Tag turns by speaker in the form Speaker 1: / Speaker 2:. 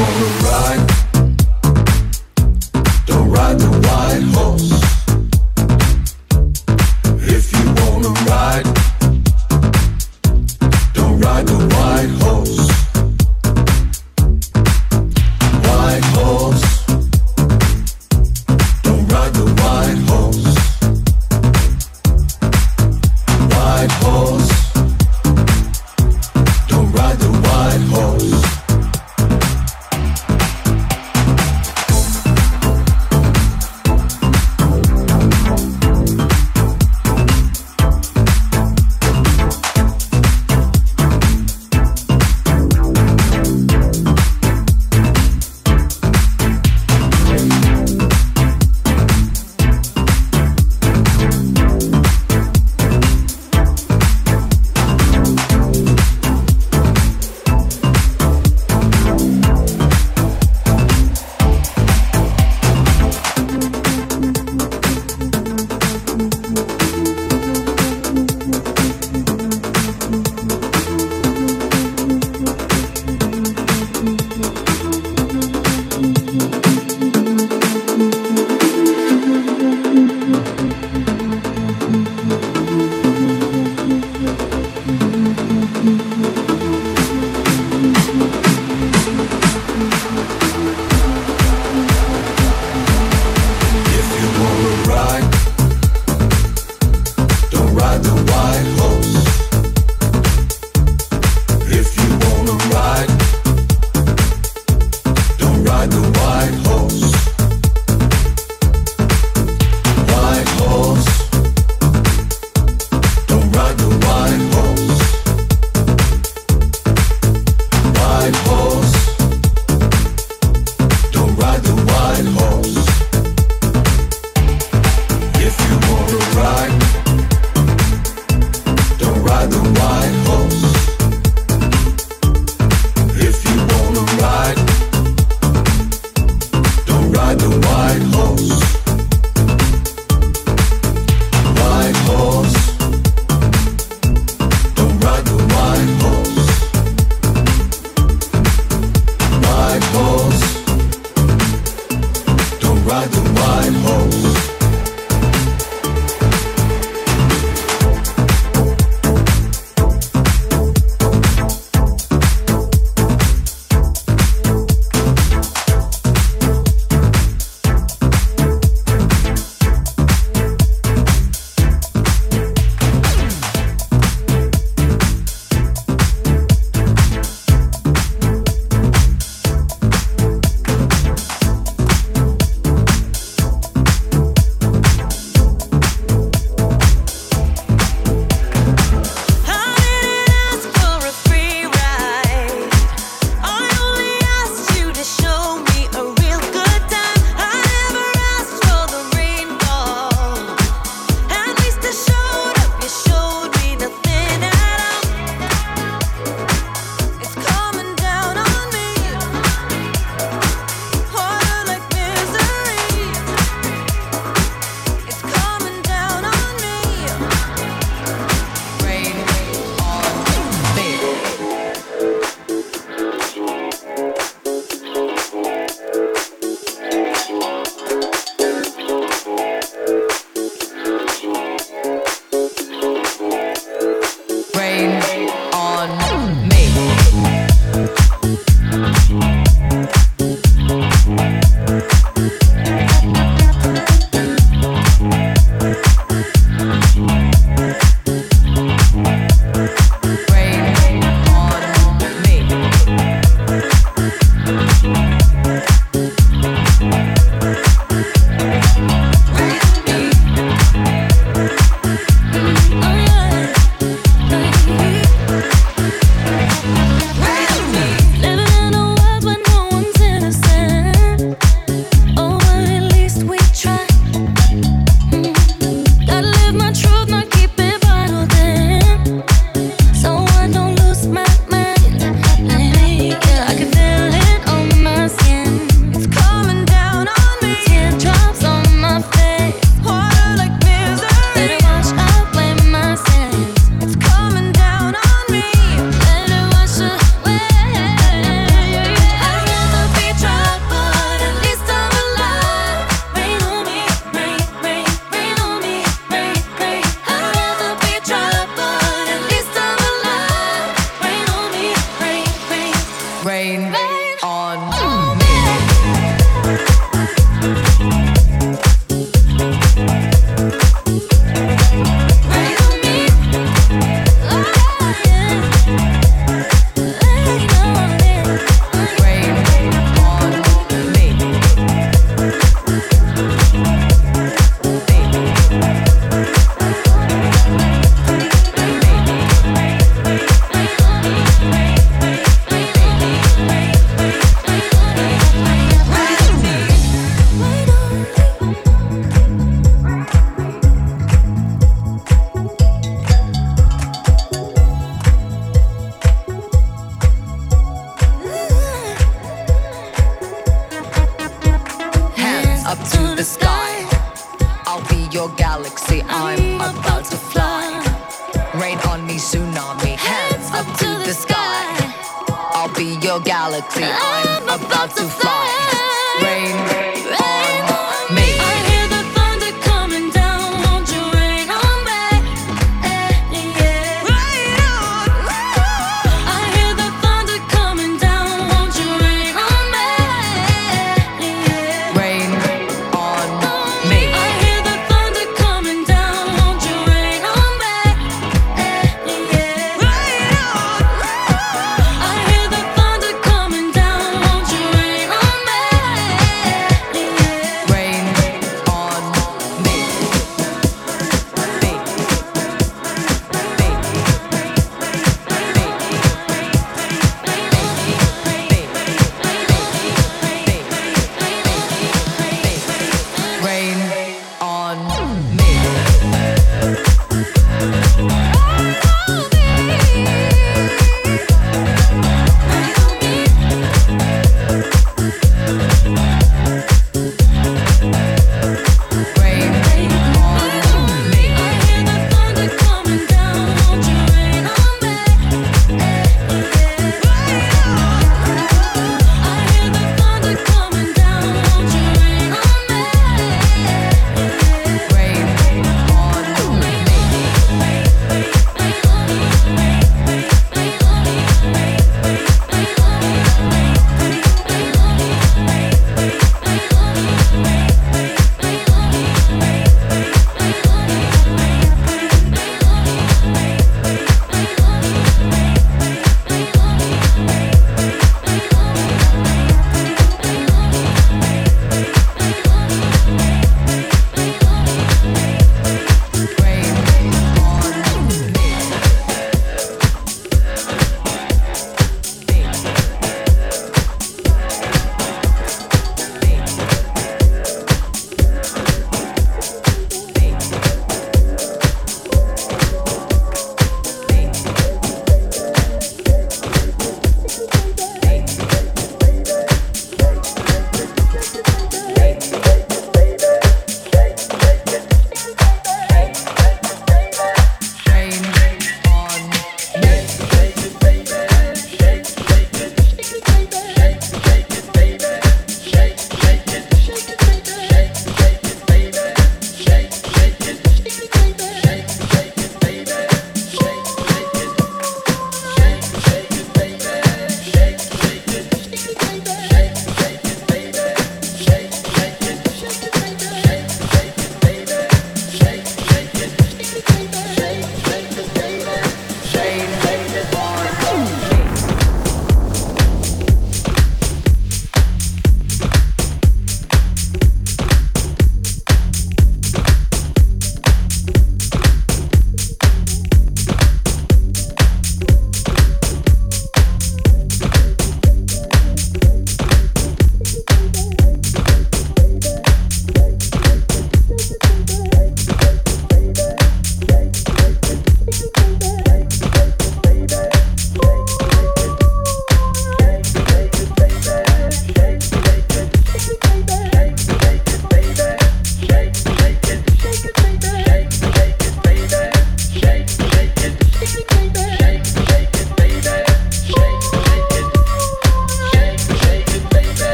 Speaker 1: wanna ride.